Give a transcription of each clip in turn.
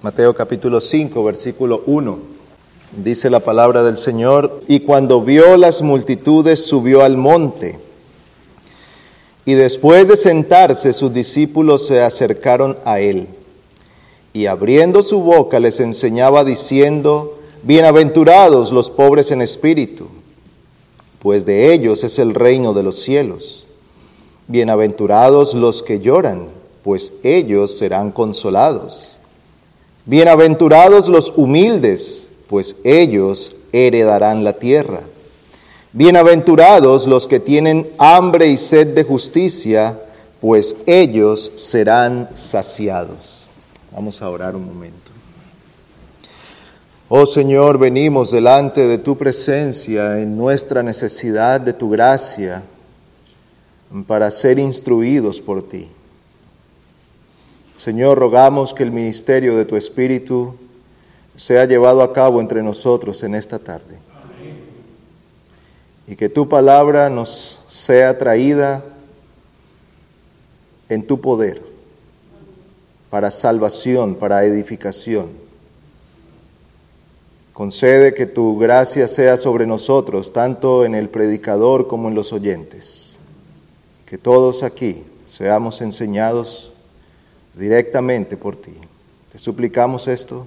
Mateo capítulo 5, versículo 1. Dice la palabra del Señor, y cuando vio las multitudes subió al monte, y después de sentarse sus discípulos se acercaron a él, y abriendo su boca les enseñaba diciendo, Bienaventurados los pobres en espíritu, pues de ellos es el reino de los cielos. Bienaventurados los que lloran, pues ellos serán consolados. Bienaventurados los humildes, pues ellos heredarán la tierra. Bienaventurados los que tienen hambre y sed de justicia, pues ellos serán saciados. Vamos a orar un momento. Oh Señor, venimos delante de tu presencia en nuestra necesidad de tu gracia para ser instruidos por ti. Señor, rogamos que el ministerio de tu Espíritu sea llevado a cabo entre nosotros en esta tarde. Y que tu palabra nos sea traída en tu poder para salvación, para edificación. Concede que tu gracia sea sobre nosotros, tanto en el predicador como en los oyentes. Que todos aquí seamos enseñados directamente por ti. Te suplicamos esto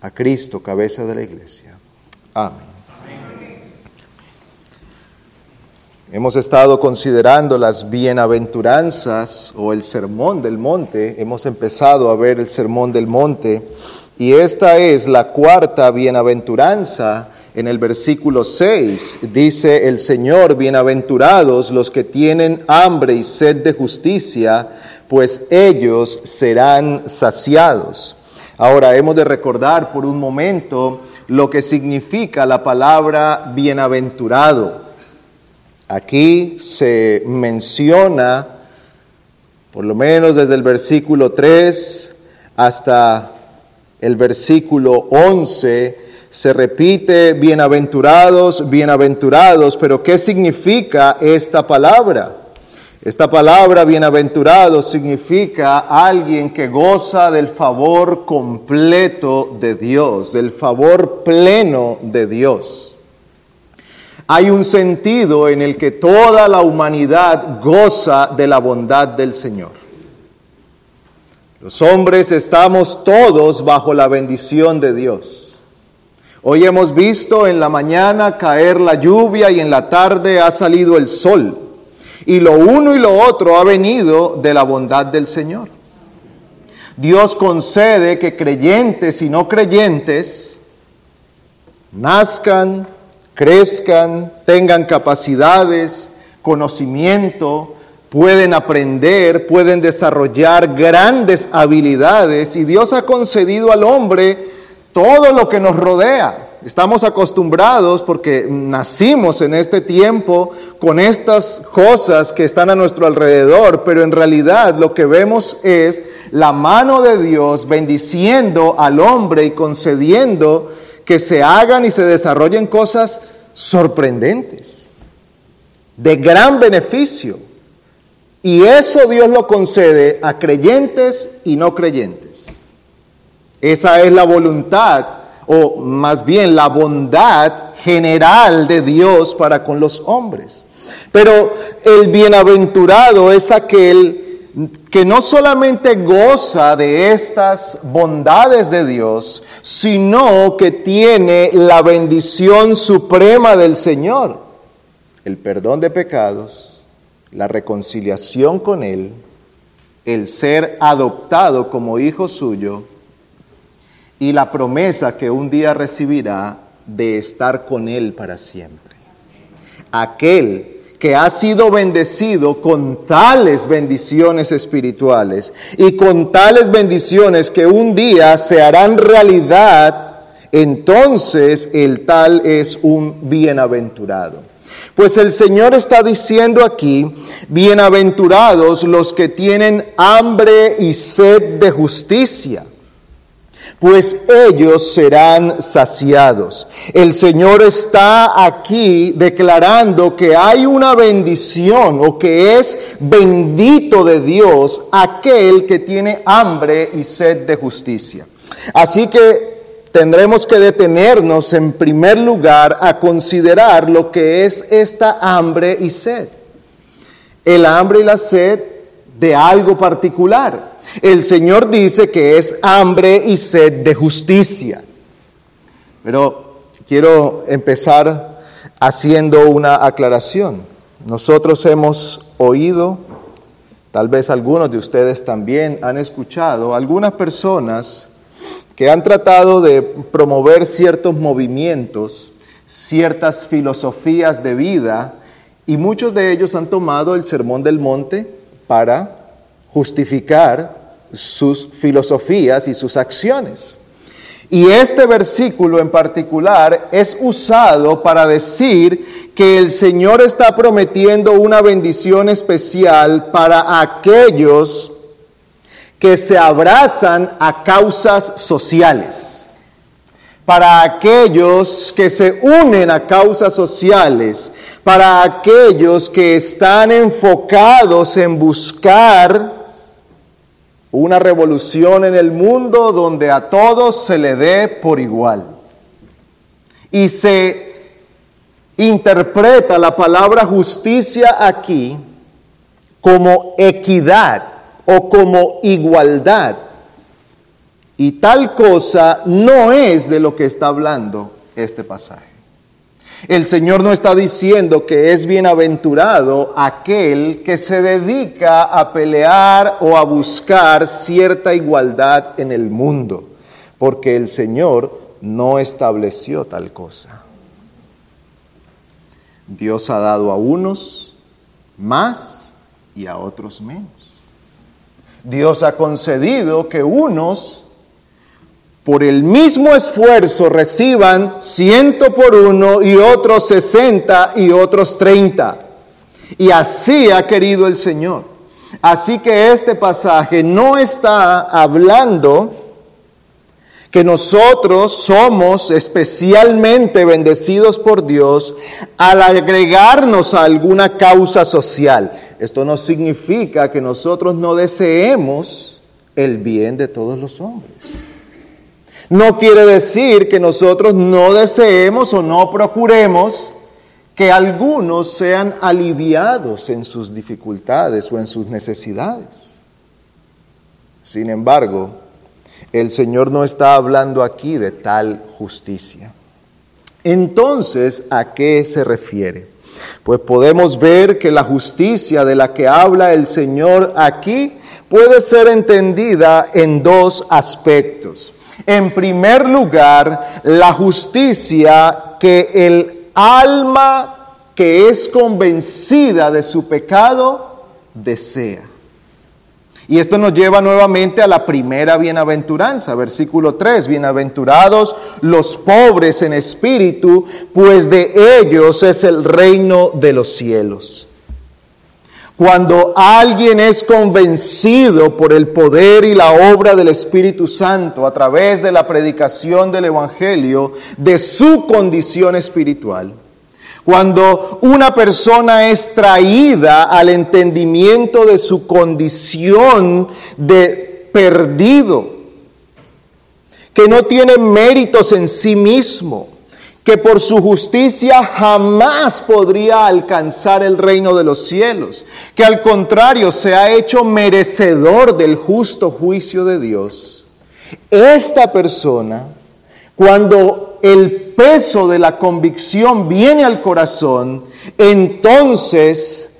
a Cristo, cabeza de la iglesia. Amén. Hemos estado considerando las bienaventuranzas o el sermón del monte. Hemos empezado a ver el sermón del monte y esta es la cuarta bienaventuranza en el versículo 6. Dice el Señor, bienaventurados los que tienen hambre y sed de justicia pues ellos serán saciados. Ahora hemos de recordar por un momento lo que significa la palabra bienaventurado. Aquí se menciona, por lo menos desde el versículo 3 hasta el versículo 11, se repite bienaventurados, bienaventurados, pero ¿qué significa esta palabra? Esta palabra bienaventurado significa alguien que goza del favor completo de Dios, del favor pleno de Dios. Hay un sentido en el que toda la humanidad goza de la bondad del Señor. Los hombres estamos todos bajo la bendición de Dios. Hoy hemos visto en la mañana caer la lluvia y en la tarde ha salido el sol. Y lo uno y lo otro ha venido de la bondad del Señor. Dios concede que creyentes y no creyentes nazcan, crezcan, tengan capacidades, conocimiento, pueden aprender, pueden desarrollar grandes habilidades y Dios ha concedido al hombre todo lo que nos rodea. Estamos acostumbrados porque nacimos en este tiempo con estas cosas que están a nuestro alrededor, pero en realidad lo que vemos es la mano de Dios bendiciendo al hombre y concediendo que se hagan y se desarrollen cosas sorprendentes, de gran beneficio. Y eso Dios lo concede a creyentes y no creyentes. Esa es la voluntad o más bien la bondad general de Dios para con los hombres. Pero el bienaventurado es aquel que no solamente goza de estas bondades de Dios, sino que tiene la bendición suprema del Señor, el perdón de pecados, la reconciliación con Él, el ser adoptado como hijo suyo, y la promesa que un día recibirá de estar con Él para siempre. Aquel que ha sido bendecido con tales bendiciones espirituales y con tales bendiciones que un día se harán realidad, entonces el tal es un bienaventurado. Pues el Señor está diciendo aquí, bienaventurados los que tienen hambre y sed de justicia pues ellos serán saciados. El Señor está aquí declarando que hay una bendición o que es bendito de Dios aquel que tiene hambre y sed de justicia. Así que tendremos que detenernos en primer lugar a considerar lo que es esta hambre y sed. El hambre y la sed de algo particular. El Señor dice que es hambre y sed de justicia. Pero quiero empezar haciendo una aclaración. Nosotros hemos oído, tal vez algunos de ustedes también han escuchado, algunas personas que han tratado de promover ciertos movimientos, ciertas filosofías de vida, y muchos de ellos han tomado el Sermón del Monte para justificar sus filosofías y sus acciones. Y este versículo en particular es usado para decir que el Señor está prometiendo una bendición especial para aquellos que se abrazan a causas sociales, para aquellos que se unen a causas sociales, para aquellos que están enfocados en buscar una revolución en el mundo donde a todos se le dé por igual. Y se interpreta la palabra justicia aquí como equidad o como igualdad. Y tal cosa no es de lo que está hablando este pasaje. El Señor no está diciendo que es bienaventurado aquel que se dedica a pelear o a buscar cierta igualdad en el mundo, porque el Señor no estableció tal cosa. Dios ha dado a unos más y a otros menos. Dios ha concedido que unos por el mismo esfuerzo reciban ciento por uno y otros sesenta y otros treinta. Y así ha querido el Señor. Así que este pasaje no está hablando que nosotros somos especialmente bendecidos por Dios al agregarnos a alguna causa social. Esto no significa que nosotros no deseemos el bien de todos los hombres. No quiere decir que nosotros no deseemos o no procuremos que algunos sean aliviados en sus dificultades o en sus necesidades. Sin embargo, el Señor no está hablando aquí de tal justicia. Entonces, ¿a qué se refiere? Pues podemos ver que la justicia de la que habla el Señor aquí puede ser entendida en dos aspectos. En primer lugar, la justicia que el alma que es convencida de su pecado desea. Y esto nos lleva nuevamente a la primera bienaventuranza, versículo 3, bienaventurados los pobres en espíritu, pues de ellos es el reino de los cielos. Cuando alguien es convencido por el poder y la obra del Espíritu Santo a través de la predicación del Evangelio de su condición espiritual, cuando una persona es traída al entendimiento de su condición de perdido, que no tiene méritos en sí mismo, que por su justicia jamás podría alcanzar el reino de los cielos, que al contrario se ha hecho merecedor del justo juicio de Dios. Esta persona, cuando el peso de la convicción viene al corazón, entonces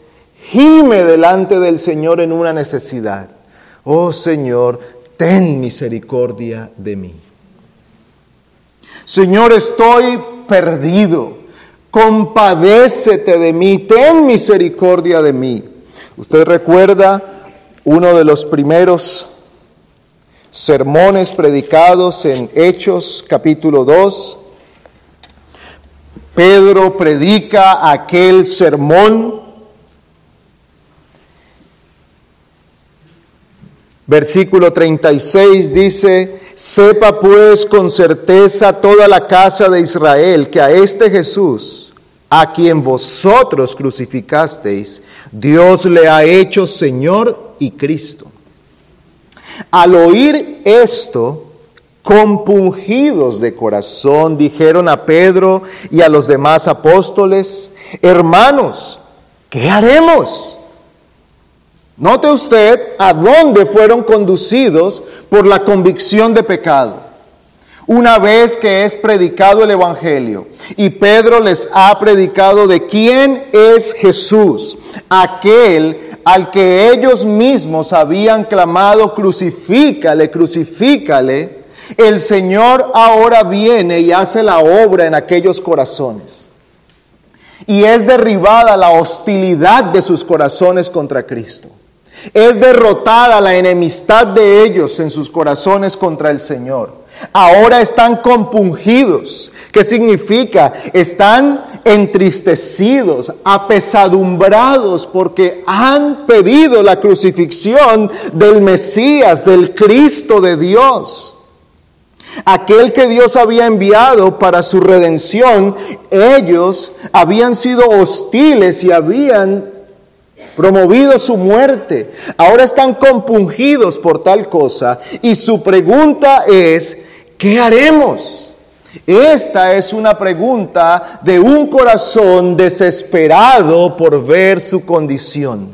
gime delante del Señor en una necesidad. Oh Señor, ten misericordia de mí. Señor, estoy perdido. Compadécete de mí, ten misericordia de mí. Usted recuerda uno de los primeros sermones predicados en Hechos capítulo 2. Pedro predica aquel sermón. Versículo 36 dice, sepa pues con certeza toda la casa de Israel que a este Jesús, a quien vosotros crucificasteis, Dios le ha hecho Señor y Cristo. Al oír esto, compungidos de corazón, dijeron a Pedro y a los demás apóstoles, hermanos, ¿qué haremos? Note usted a dónde fueron conducidos por la convicción de pecado. Una vez que es predicado el Evangelio y Pedro les ha predicado de quién es Jesús, aquel al que ellos mismos habían clamado, crucifícale, crucifícale, el Señor ahora viene y hace la obra en aquellos corazones. Y es derribada la hostilidad de sus corazones contra Cristo. Es derrotada la enemistad de ellos en sus corazones contra el Señor. Ahora están compungidos. ¿Qué significa? Están entristecidos, apesadumbrados porque han pedido la crucifixión del Mesías, del Cristo de Dios aquel que Dios había enviado para su redención, ellos habían sido hostiles y habían promovido su muerte. Ahora están compungidos por tal cosa y su pregunta es, ¿qué haremos? Esta es una pregunta de un corazón desesperado por ver su condición.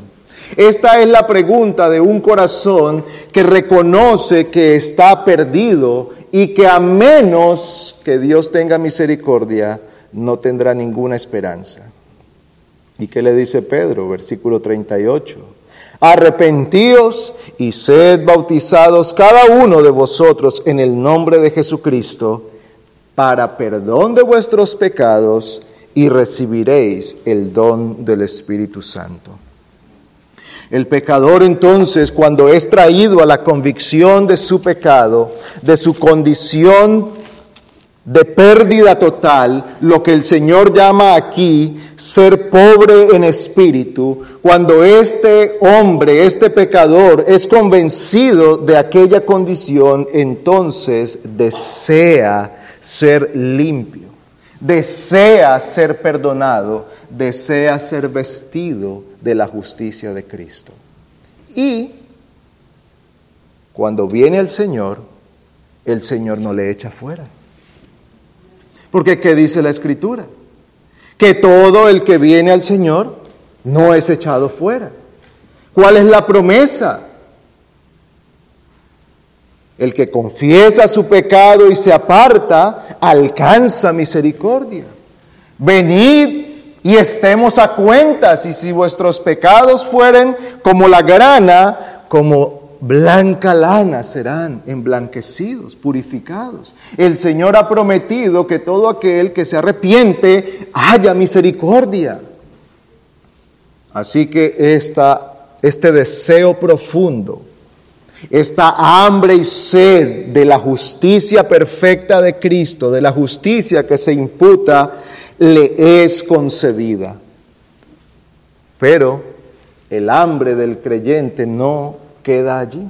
Esta es la pregunta de un corazón que reconoce que está perdido y que a menos que Dios tenga misericordia, no tendrá ninguna esperanza. ¿Y qué le dice Pedro? Versículo 38. Arrepentíos y sed bautizados cada uno de vosotros en el nombre de Jesucristo para perdón de vuestros pecados y recibiréis el don del Espíritu Santo. El pecador entonces, cuando es traído a la convicción de su pecado, de su condición de pérdida total, lo que el Señor llama aquí ser pobre en espíritu, cuando este hombre, este pecador, es convencido de aquella condición, entonces desea ser limpio, desea ser perdonado, desea ser vestido de la justicia de Cristo. Y cuando viene el Señor, el Señor no le echa fuera. Porque ¿qué dice la Escritura? Que todo el que viene al Señor no es echado fuera. ¿Cuál es la promesa? El que confiesa su pecado y se aparta, alcanza misericordia. Venid y estemos a cuentas, y si vuestros pecados fueren como la grana, como blanca lana serán emblanquecidos, purificados. El Señor ha prometido que todo aquel que se arrepiente haya misericordia. Así que esta, este deseo profundo, esta hambre y sed de la justicia perfecta de Cristo, de la justicia que se imputa le es concebida. Pero el hambre del creyente no queda allí.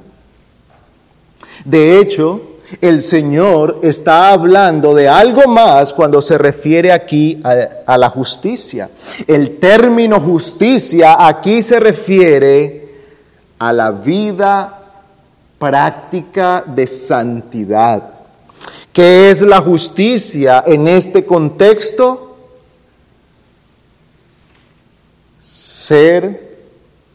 De hecho, el Señor está hablando de algo más cuando se refiere aquí a, la justicia. El término justicia aquí se refiere a la vida práctica de santidad. ¿Qué es la justicia en este contexto? ser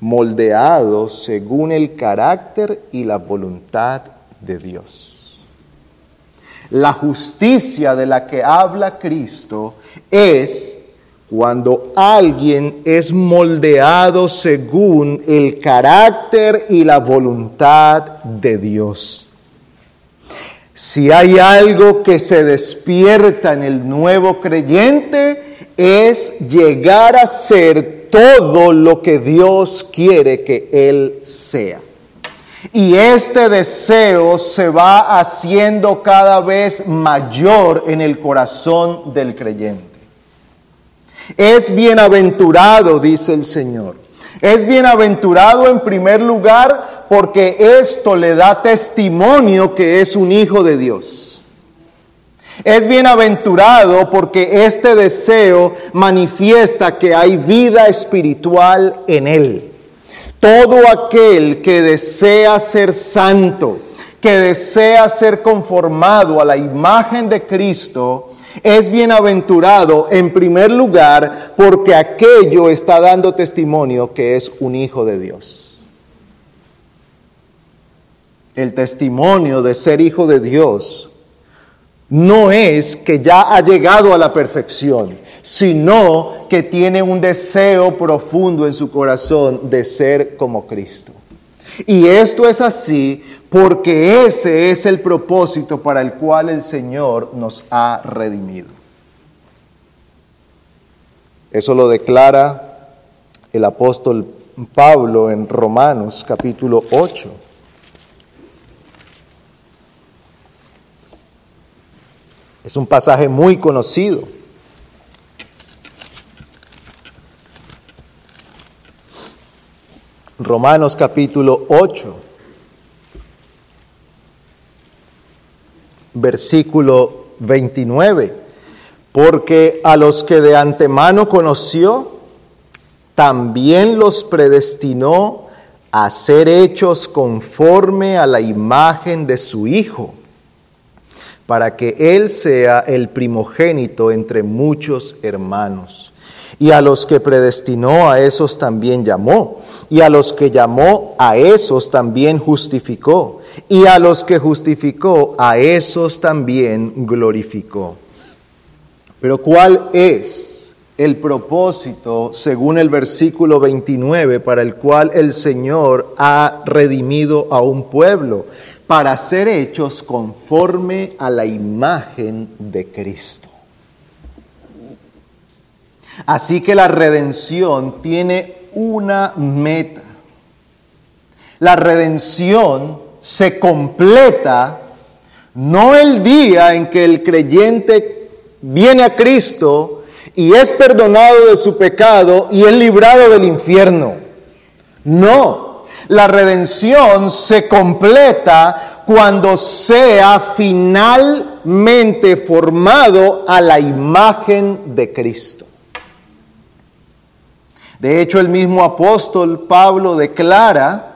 moldeado según el carácter y la voluntad de Dios. La justicia de la que habla Cristo es cuando alguien es moldeado según el carácter y la voluntad de Dios. Si hay algo que se despierta en el nuevo creyente, es llegar a ser todo lo que Dios quiere que Él sea. Y este deseo se va haciendo cada vez mayor en el corazón del creyente. Es bienaventurado, dice el Señor. Es bienaventurado en primer lugar porque esto le da testimonio que es un hijo de Dios. Es bienaventurado porque este deseo manifiesta que hay vida espiritual en él. Todo aquel que desea ser santo, que desea ser conformado a la imagen de Cristo, es bienaventurado en primer lugar porque aquello está dando testimonio que es un hijo de Dios. El testimonio de ser hijo de Dios no es que ya ha llegado a la perfección, sino que tiene un deseo profundo en su corazón de ser como Cristo. Y esto es así porque ese es el propósito para el cual el Señor nos ha redimido. Eso lo declara el apóstol Pablo en Romanos capítulo 8. Es un pasaje muy conocido. Romanos capítulo 8, versículo 29, porque a los que de antemano conoció, también los predestinó a ser hechos conforme a la imagen de su Hijo, para que Él sea el primogénito entre muchos hermanos. Y a los que predestinó a esos también llamó. Y a los que llamó a esos también justificó. Y a los que justificó a esos también glorificó. Pero ¿cuál es el propósito, según el versículo 29, para el cual el Señor ha redimido a un pueblo? Para ser hechos conforme a la imagen de Cristo. Así que la redención tiene una meta. La redención se completa no el día en que el creyente viene a Cristo y es perdonado de su pecado y es librado del infierno. No, la redención se completa cuando sea finalmente formado a la imagen de Cristo. De hecho, el mismo apóstol Pablo declara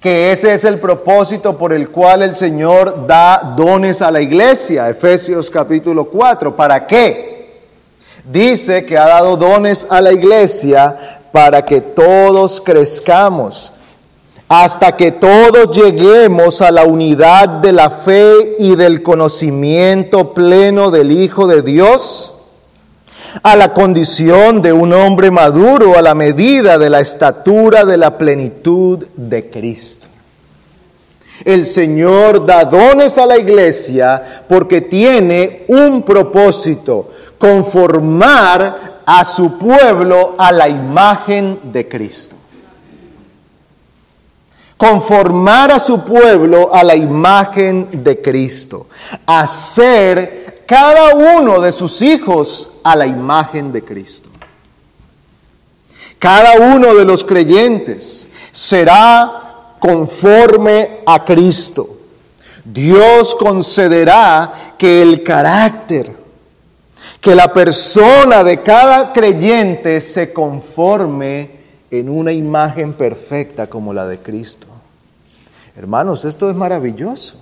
que ese es el propósito por el cual el Señor da dones a la iglesia, Efesios capítulo 4. ¿Para qué? Dice que ha dado dones a la iglesia para que todos crezcamos, hasta que todos lleguemos a la unidad de la fe y del conocimiento pleno del Hijo de Dios a la condición de un hombre maduro a la medida de la estatura de la plenitud de Cristo. El Señor da dones a la iglesia porque tiene un propósito, conformar a su pueblo a la imagen de Cristo. Conformar a su pueblo a la imagen de Cristo. Hacer cada uno de sus hijos a la imagen de Cristo. Cada uno de los creyentes será conforme a Cristo. Dios concederá que el carácter, que la persona de cada creyente se conforme en una imagen perfecta como la de Cristo. Hermanos, esto es maravilloso.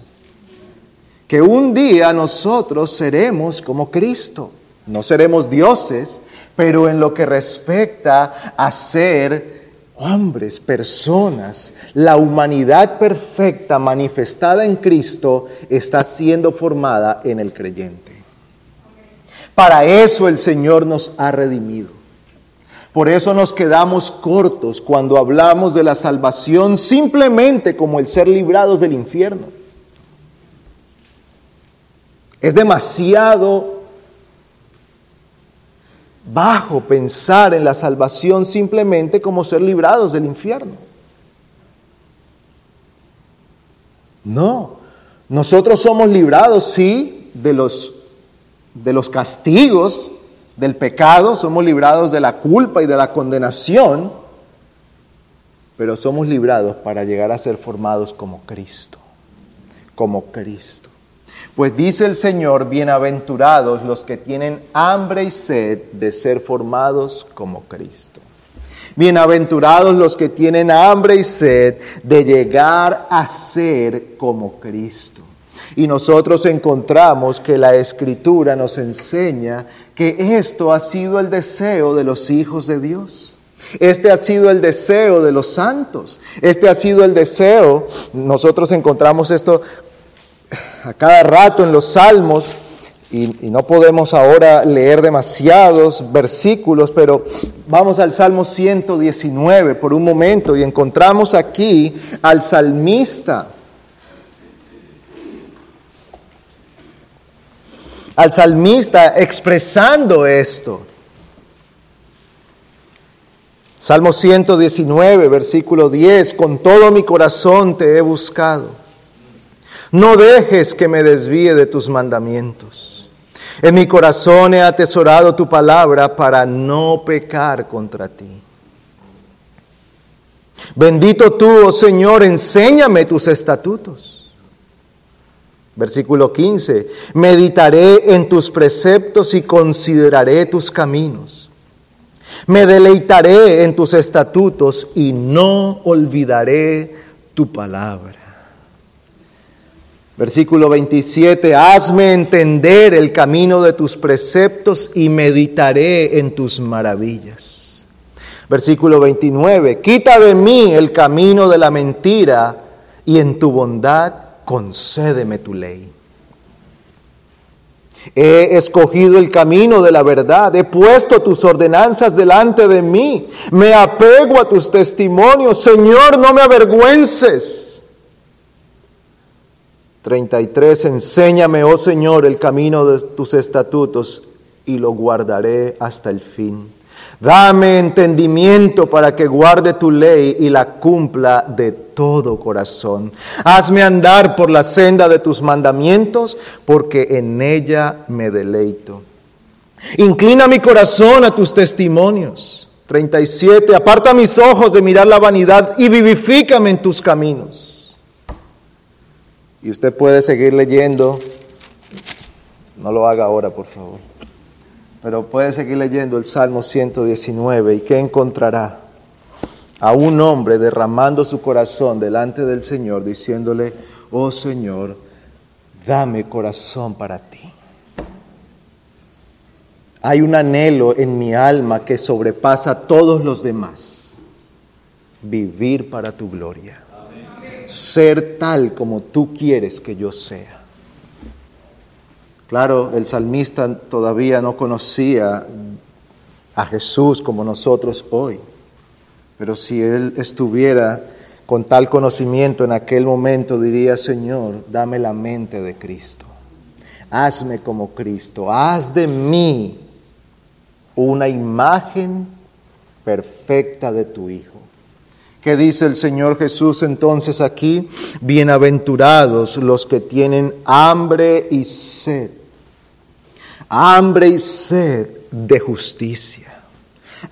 Que un día nosotros seremos como Cristo. No seremos dioses, pero en lo que respecta a ser hombres, personas, la humanidad perfecta manifestada en Cristo está siendo formada en el creyente. Para eso el Señor nos ha redimido. Por eso nos quedamos cortos cuando hablamos de la salvación simplemente como el ser librados del infierno. Es demasiado bajo pensar en la salvación simplemente como ser librados del infierno. No, nosotros somos librados, sí, de los, de los castigos del pecado, somos librados de la culpa y de la condenación, pero somos librados para llegar a ser formados como Cristo, como Cristo. Pues dice el Señor, bienaventurados los que tienen hambre y sed de ser formados como Cristo. Bienaventurados los que tienen hambre y sed de llegar a ser como Cristo. Y nosotros encontramos que la escritura nos enseña que esto ha sido el deseo de los hijos de Dios. Este ha sido el deseo de los santos. Este ha sido el deseo. Nosotros encontramos esto a cada rato en los salmos y, no podemos ahora leer demasiados versículos, pero vamos al Salmo 119 por un momento y encontramos aquí al salmista. Al salmista expresando esto. Salmo 119, versículo 10, con todo mi corazón te he buscado. No dejes que me desvíe de tus mandamientos. En mi corazón he atesorado tu palabra para no pecar contra ti. Bendito tú, oh Señor, enséñame tus estatutos. Versículo 15, meditaré en tus preceptos y consideraré tus caminos. Me deleitaré en tus estatutos y no olvidaré tu palabra. Versículo 27, hazme entender el camino de tus preceptos y meditaré en tus maravillas. Versículo 29, quita de mí el camino de la mentira y en tu bondad concédeme tu ley. He escogido el camino de la verdad, he puesto tus ordenanzas delante de mí, me apego a tus testimonios, Señor, no me avergüences. 33. Enséñame, oh Señor, el camino de tus estatutos y lo guardaré hasta el fin. Dame entendimiento para que guarde tu ley y la cumpla de todo corazón. Hazme andar por la senda de tus mandamientos, porque en ella me deleito. Inclina mi corazón a tus testimonios. 37. Aparta mis ojos de mirar la vanidad y vivifícame en tus caminos. Y usted puede seguir leyendo. No lo haga ahora, por favor. Pero puede seguir leyendo el Salmo 119 y ¿qué encontrará? A un hombre derramando su corazón delante del Señor, diciéndole, oh Señor, dame corazón para ti. Hay un anhelo en mi alma que sobrepasa a todos los demás. Vivir para tu gloria. Ser tal como tú quieres que yo sea. Claro, el salmista todavía no conocía a Jesús como nosotros hoy, pero si él estuviera con tal conocimiento en aquel momento, diría, Señor, dame la mente de Cristo, hazme como Cristo, haz de mí una imagen perfecta de tu Hijo. ¿Qué dice el Señor Jesús entonces aquí? Bienaventurados los que tienen hambre y sed hambre y sed de justicia,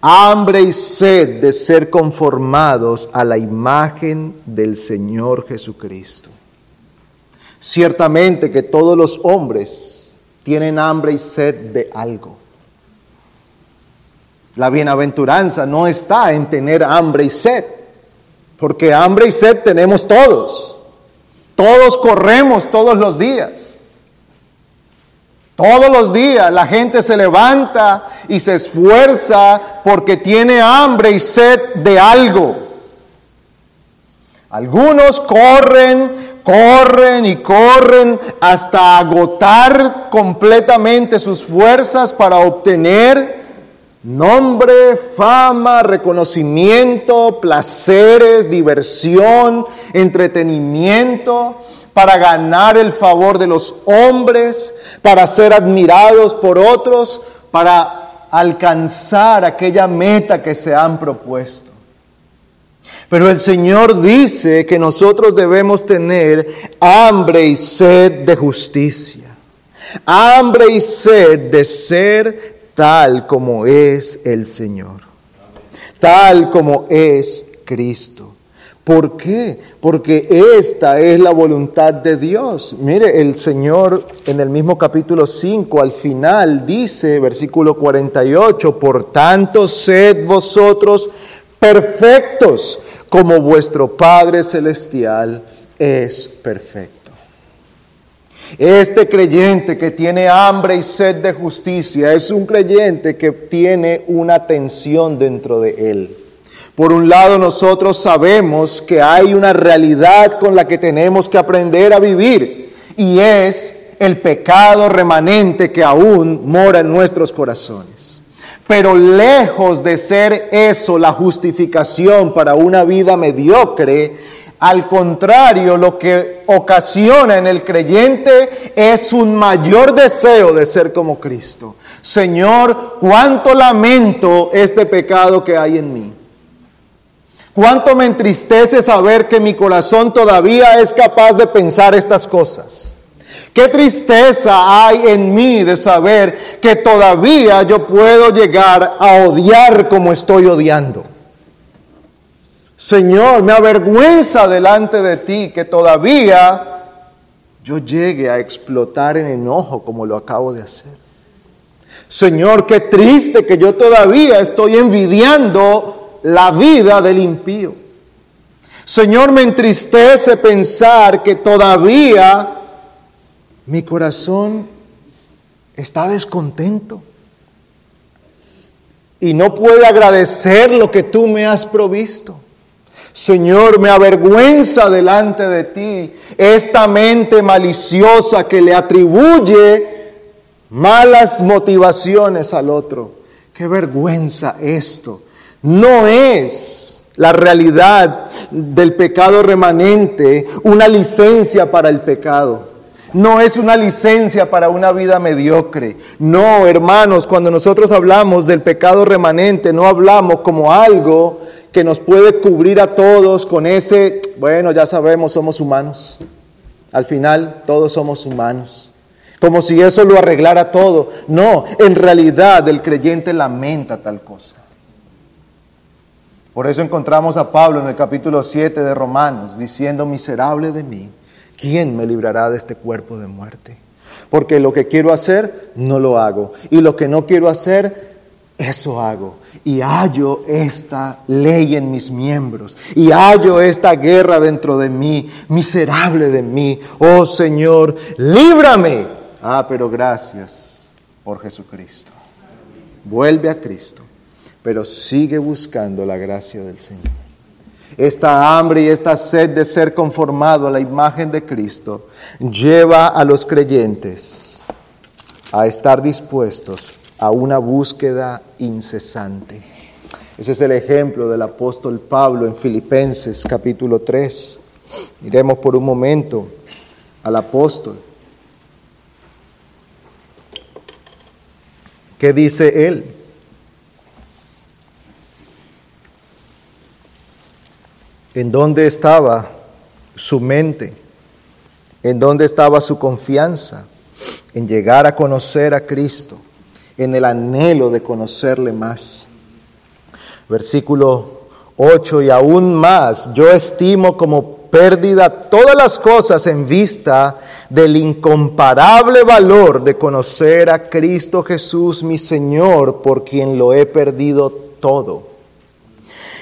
hambre y sed de ser conformados a la imagen del Señor Jesucristo. Ciertamente que todos los hombres tienen hambre y sed de algo. La bienaventuranza no está en tener hambre y sed, porque hambre y sed tenemos todos. Todos corremos todos los días. Todos los días la gente se levanta y se esfuerza porque tiene hambre y sed de algo. Algunos corren, corren y corren hasta agotar completamente sus fuerzas para obtener nombre, fama, reconocimiento, placeres, diversión, entretenimiento para ganar el favor de los hombres, para ser admirados por otros, para alcanzar aquella meta que se han propuesto. Pero el Señor dice que nosotros debemos tener hambre y sed de justicia, hambre y sed de ser tal como es el Señor, tal como es Cristo. ¿Por qué? Porque esta es la voluntad de Dios. Mire, el Señor en el mismo capítulo 5 al final dice, versículo 48, por tanto sed vosotros perfectos como vuestro Padre Celestial es perfecto. Este creyente que tiene hambre y sed de justicia es un creyente que tiene una tensión dentro de él. Por un lado, nosotros sabemos que hay una realidad con la que tenemos que aprender a vivir y es el pecado remanente que aún mora en nuestros corazones. Pero lejos de ser eso la justificación para una vida mediocre, al contrario, lo que ocasiona en el creyente es un mayor deseo de ser como Cristo. Señor, cuánto lamento este pecado que hay en mí. Cuánto me entristece saber que mi corazón todavía es capaz de pensar estas cosas. Qué tristeza hay en mí de saber que todavía yo puedo llegar a odiar como estoy odiando. Señor, me avergüenza delante de ti que todavía yo llegue a explotar en enojo como lo acabo de hacer. Señor, qué triste que yo todavía estoy envidiando la vida del impío. Señor, me entristece pensar que todavía mi corazón está descontento y no puede agradecer lo que tú me has provisto. Señor, me avergüenza delante de ti esta mente maliciosa que le atribuye malas motivaciones al otro. Qué vergüenza esto no es la realidad del pecado remanente una licencia para el pecado. No es una licencia para una vida mediocre. No, hermanos, cuando nosotros hablamos del pecado remanente, no hablamos como algo que nos puede cubrir a todos con ese, bueno, ya sabemos, somos humanos. Al final, todos somos humanos. Como si eso lo arreglara todo. No, en realidad el creyente lamenta tal cosa. Por eso encontramos a Pablo en el capítulo 7 de Romanos diciendo, miserable de mí, ¿quién me librará de este cuerpo de muerte? Porque lo que quiero hacer, no lo hago. Y lo que no quiero hacer, eso hago. Y hallo esta ley en mis miembros. Y hallo esta guerra dentro de mí. Miserable de mí. Oh Señor, líbrame. Ah, pero gracias por Jesucristo. Vuelve a Cristo pero sigue buscando la gracia del Señor. Esta hambre y esta sed de ser conformado a la imagen de Cristo lleva a los creyentes a estar dispuestos a una búsqueda incesante. Ese es el ejemplo del apóstol Pablo en Filipenses capítulo 3. Miremos por un momento al apóstol. ¿Qué dice él? ¿En dónde estaba su mente? ¿En dónde estaba su confianza? En llegar a conocer a Cristo, en el anhelo de conocerle más. Versículo 8, y aún más, yo estimo como pérdida todas las cosas en vista del incomparable valor de conocer a Cristo Jesús, mi Señor, por quien lo he perdido todo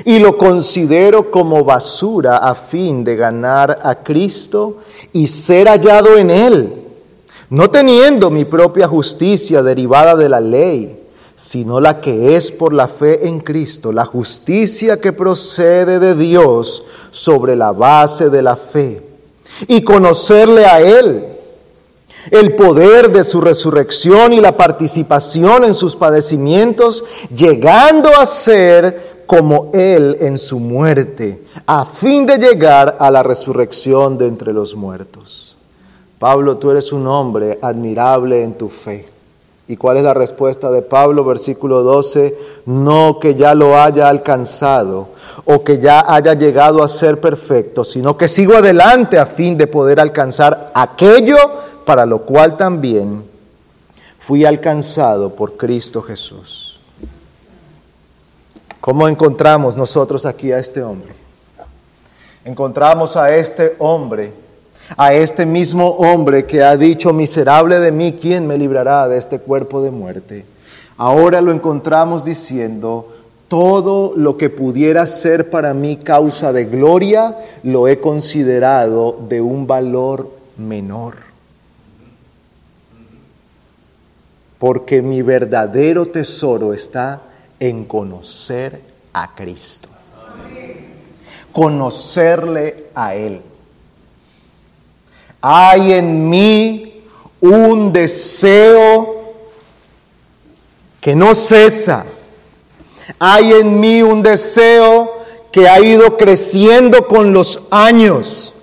y lo considero como basura a fin de ganar a Cristo y ser hallado en Él, no teniendo mi propia justicia derivada de la ley, sino la que es por la fe en Cristo, la justicia que procede de Dios sobre la base de la fe, y conocerle a Él el poder de su resurrección y la participación en sus padecimientos, llegando a ser como Él en su muerte, a fin de llegar a la resurrección de entre los muertos. Pablo, tú eres un hombre admirable en tu fe. ¿Y cuál es la respuesta de Pablo? Versículo 12, no que ya lo haya alcanzado o que ya haya llegado a ser perfecto, sino que sigo adelante a fin de poder alcanzar aquello para lo cual también fui alcanzado por Cristo Jesús. ¿Cómo encontramos nosotros aquí a este hombre? encontramos a este hombre, a este mismo hombre que ha dicho, miserable de mí, ¿quién me librará de este cuerpo de muerte? Ahora lo encontramos diciendo, todo lo que pudiera ser para mí causa de gloria, lo he considerado de un valor menor. Porque mi verdadero tesoro está en conocer a Cristo. Conocerle a Él. Hay en mí un deseo que no cesa. Hay en mí un deseo que ha ido creciendo con los años.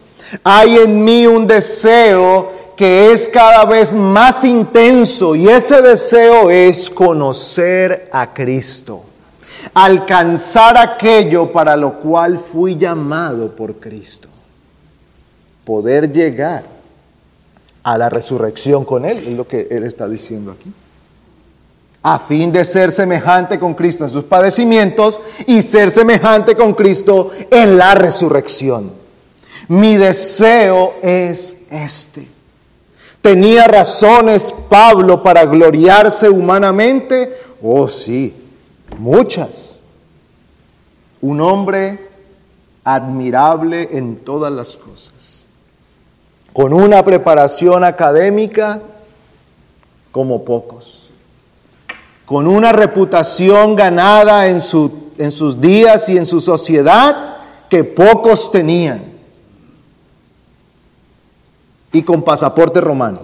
Hay en mí un deseo que es cada vez más intenso y ese deseo es conocer a Cristo, alcanzar aquello para lo cual fui llamado por Cristo, poder llegar a la resurrección con Él, es lo que Él está diciendo aquí a fin de ser semejante con Cristo en sus padecimientos y ser semejante con Cristo en la resurrección. Mi deseo es este. ¿Tenía razones Pablo para gloriarse humanamente? Oh sí, muchas. Un hombre admirable en todas las cosas, con una preparación académica como pocos con una reputación ganada en, su, en sus días y en su sociedad que pocos tenían, y con pasaporte romano.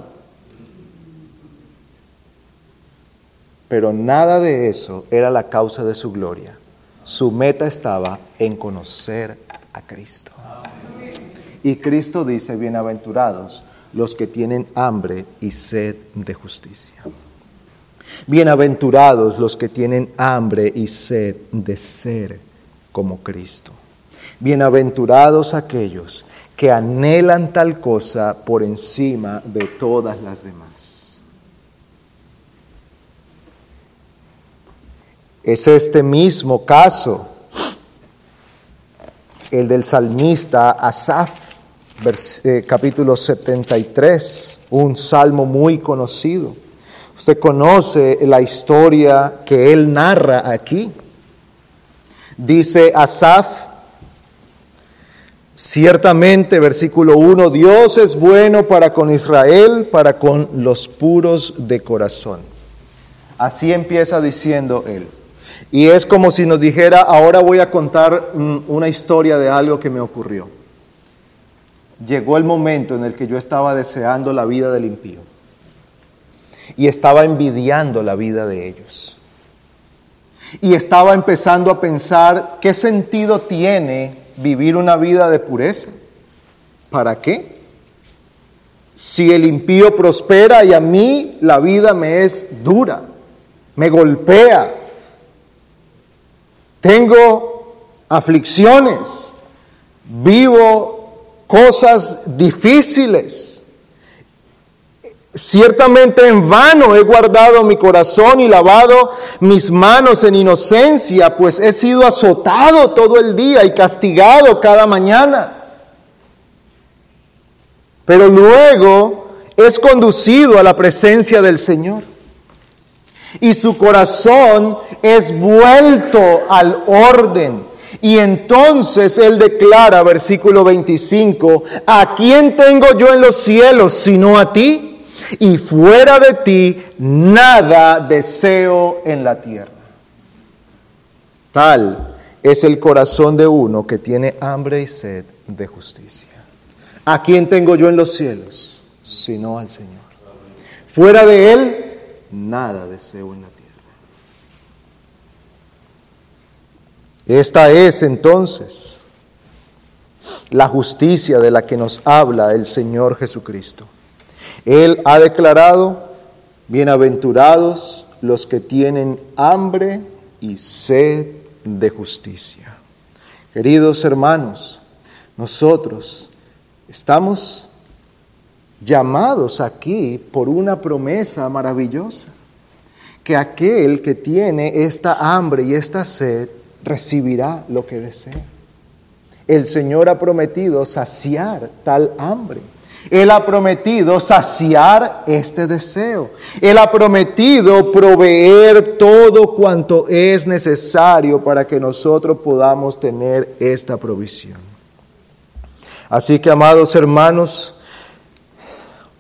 Pero nada de eso era la causa de su gloria. Su meta estaba en conocer a Cristo. Y Cristo dice, bienaventurados los que tienen hambre y sed de justicia. Bienaventurados los que tienen hambre y sed de ser como Cristo. Bienaventurados aquellos que anhelan tal cosa por encima de todas las demás. Es este mismo caso, el del salmista Asaf, eh, capítulo 73, un salmo muy conocido Usted conoce la historia que él narra aquí. Dice Asaf, ciertamente, versículo 1, Dios es bueno para con Israel, para con los puros de corazón. Así empieza diciendo él. Y es como si nos dijera, ahora voy a contar una historia de algo que me ocurrió. Llegó el momento en el que yo estaba deseando la vida del impío y estaba envidiando la vida de ellos. Y estaba empezando a pensar qué sentido tiene vivir una vida de pureza. ¿Para qué? Si el impío prospera y a mí la vida me es dura, me golpea, tengo aflicciones, vivo cosas difíciles Ciertamente en vano he guardado mi corazón y lavado mis manos en inocencia, pues he sido azotado todo el día y castigado cada mañana. Pero luego es conducido a la presencia del Señor. Y su corazón es vuelto al orden. Y entonces él declara, versículo 25, ¿a quién tengo yo en los cielos sino a ti? Y fuera de ti nada deseo en la tierra. Tal es el corazón de uno que tiene hambre y sed de justicia. ¿A quién tengo yo en los cielos? Sino al Señor. Fuera de Él, nada deseo en la tierra. Esta es entonces la justicia de la que nos habla el Señor Jesucristo. Él ha declarado, bienaventurados los que tienen hambre y sed de justicia. Queridos hermanos, nosotros estamos llamados aquí por una promesa maravillosa, que aquel que tiene esta hambre y esta sed recibirá lo que desea. El Señor ha prometido saciar tal hambre. Él ha prometido saciar este deseo. Él ha prometido proveer todo cuanto es necesario para que nosotros podamos tener esta provisión. Así que, amados hermanos,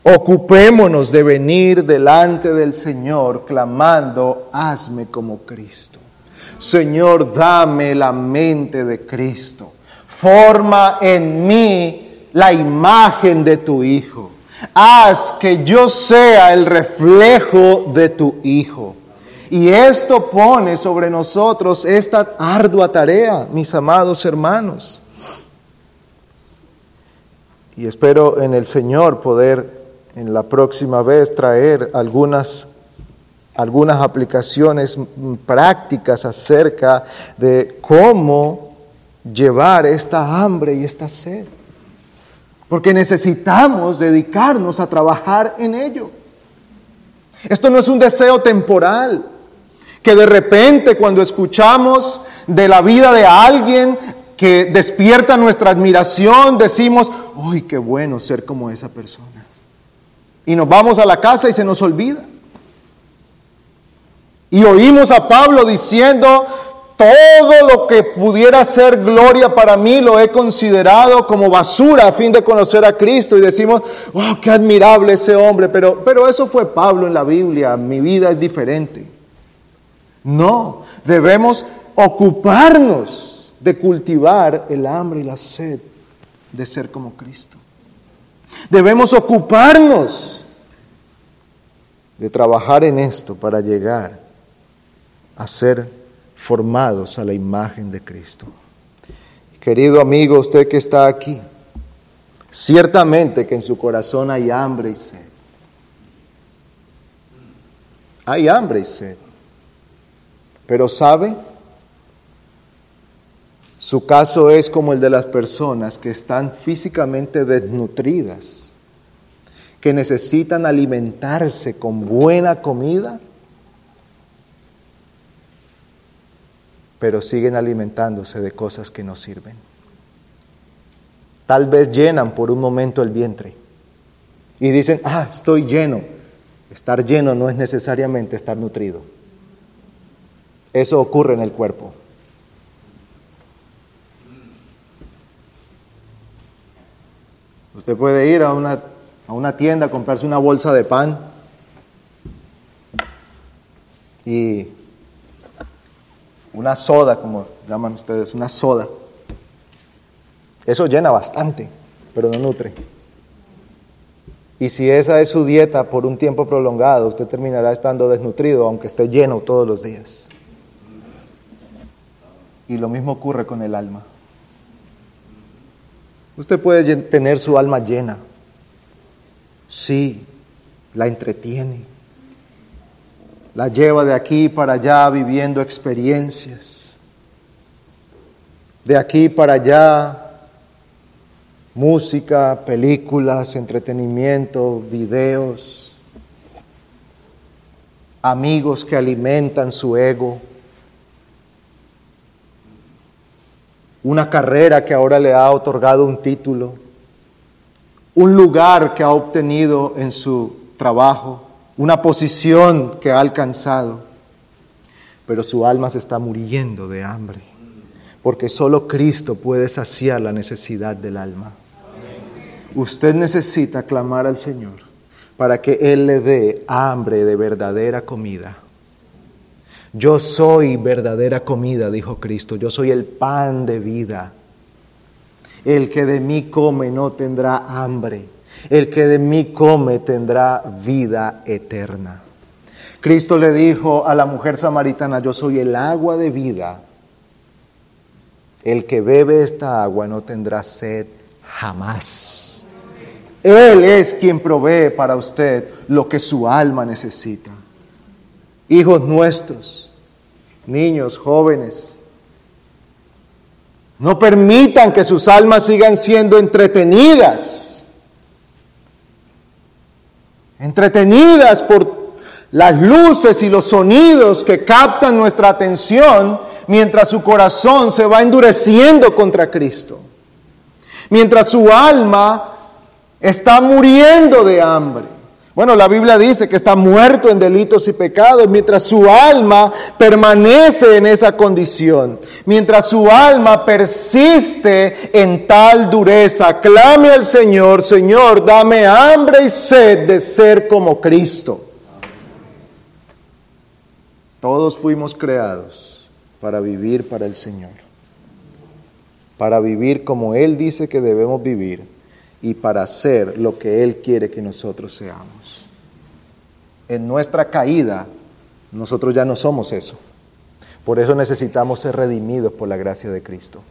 ocupémonos de venir delante del Señor clamando, hazme como Cristo. Señor, dame la mente de Cristo. Forma en mí la imagen de tu Hijo. Haz que yo sea el reflejo de tu Hijo. Y esto pone sobre nosotros esta ardua tarea, mis amados hermanos. Y espero en el Señor poder en la próxima vez traer algunas, algunas aplicaciones prácticas acerca de cómo llevar esta hambre y esta sed porque necesitamos dedicarnos a trabajar en ello. Esto no es un deseo temporal, que de repente cuando escuchamos de la vida de alguien que despierta nuestra admiración, decimos, ¡ay, qué bueno ser como esa persona! Y nos vamos a la casa y se nos olvida. Y oímos a Pablo diciendo, todo lo que pudiera ser gloria para mí lo he considerado como basura a fin de conocer a Cristo y decimos, wow, qué admirable ese hombre, pero, pero eso fue Pablo en la Biblia, mi vida es diferente. No, debemos ocuparnos de cultivar el hambre y la sed de ser como Cristo. Debemos ocuparnos de trabajar en esto para llegar a ser formados a la imagen de Cristo. Querido amigo, usted que está aquí, ciertamente que en su corazón hay hambre y sed. Hay hambre y sed. Pero sabe, su caso es como el de las personas que están físicamente desnutridas, que necesitan alimentarse con buena comida pero siguen alimentándose de cosas que no sirven. Tal vez llenan por un momento el vientre y dicen, ah, estoy lleno. Estar lleno no es necesariamente estar nutrido. Eso ocurre en el cuerpo. Usted puede ir a una, a una tienda a comprarse una bolsa de pan y una soda, como llaman ustedes, una soda. Eso llena bastante, pero no nutre. Y si esa es su dieta por un tiempo prolongado, usted terminará estando desnutrido, aunque esté lleno todos los días. Y lo mismo ocurre con el alma. Usted puede tener su alma llena. Sí, la entretiene la lleva de aquí para allá viviendo experiencias. De aquí para allá, música, películas, entretenimiento, videos, amigos que alimentan su ego, una carrera que ahora le ha otorgado un título, un lugar que ha obtenido en su trabajo una posición que ha alcanzado, pero su alma se está muriendo de hambre, porque solo Cristo puede saciar la necesidad del alma. Usted necesita clamar al Señor para que Él le dé hambre de verdadera comida. Yo soy verdadera comida, dijo Cristo, yo soy el pan de vida. El que de mí come no tendrá hambre el que de mí come tendrá vida eterna. Cristo le dijo a la mujer samaritana, yo soy el agua de vida. El que bebe esta agua no tendrá sed jamás. Él es quien provee para usted lo que su alma necesita. Hijos nuestros, niños, jóvenes, no permitan que sus almas sigan siendo entretenidas entretenidas por las luces y los sonidos que captan nuestra atención mientras su corazón se va endureciendo contra Cristo. mientras su alma está muriendo de hambre. Bueno, la Biblia dice que está muerto en delitos y pecados, mientras su alma permanece en esa condición, mientras su alma persiste en tal dureza. Clame al Señor, Señor, dame hambre y sed de ser como Cristo. Todos fuimos creados para vivir para el Señor, para vivir como Él dice que debemos vivir y para hacer lo que Él quiere que nosotros seamos. En nuestra caída, nosotros ya no somos eso. Por eso necesitamos ser redimidos por la gracia de Cristo.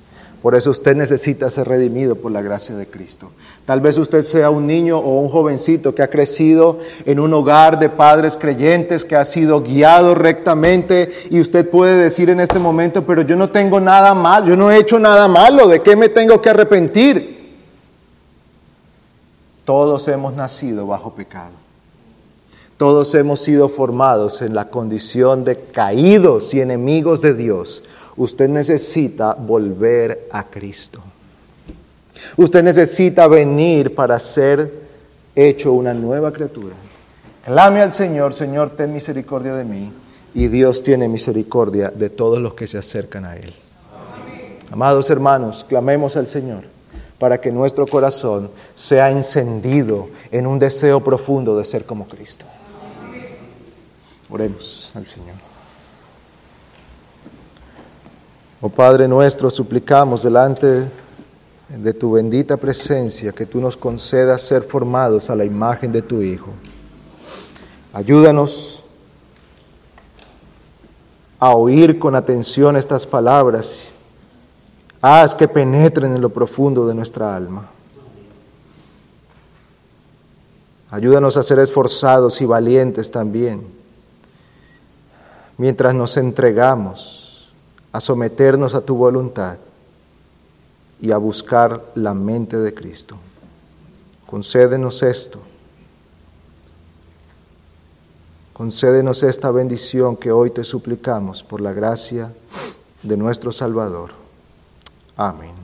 Por eso usted necesita ser redimido por la gracia de Cristo. Tal vez usted sea un niño o un jovencito que ha crecido en un hogar de padres creyentes, que ha sido guiado rectamente y usted puede decir en este momento, pero yo no tengo nada mal, yo no he hecho nada malo, ¿de qué me tengo que arrepentir? Todos hemos nacido bajo pecado. Todos hemos sido formados en la condición de caídos y enemigos de Dios usted necesita volver a Cristo. Usted necesita venir para ser hecho una nueva criatura. Clame al Señor, Señor, ten misericordia de mí. Y Dios tiene misericordia de todos los que se acercan a Él. Amados hermanos, clamemos al Señor para que nuestro corazón sea encendido en un deseo profundo de ser como Cristo. Oremos al Señor. Oh Padre nuestro, suplicamos delante de tu bendita presencia que tú nos concedas ser formados a la imagen de tu Hijo. Ayúdanos a oír con atención estas palabras. Haz que penetren en lo profundo de nuestra alma. Ayúdanos a ser esforzados y valientes también mientras nos entregamos a someternos a tu voluntad y a buscar la mente de Cristo. Concédenos esto. Concédenos esta bendición que hoy te suplicamos por la gracia de nuestro Salvador. Amén.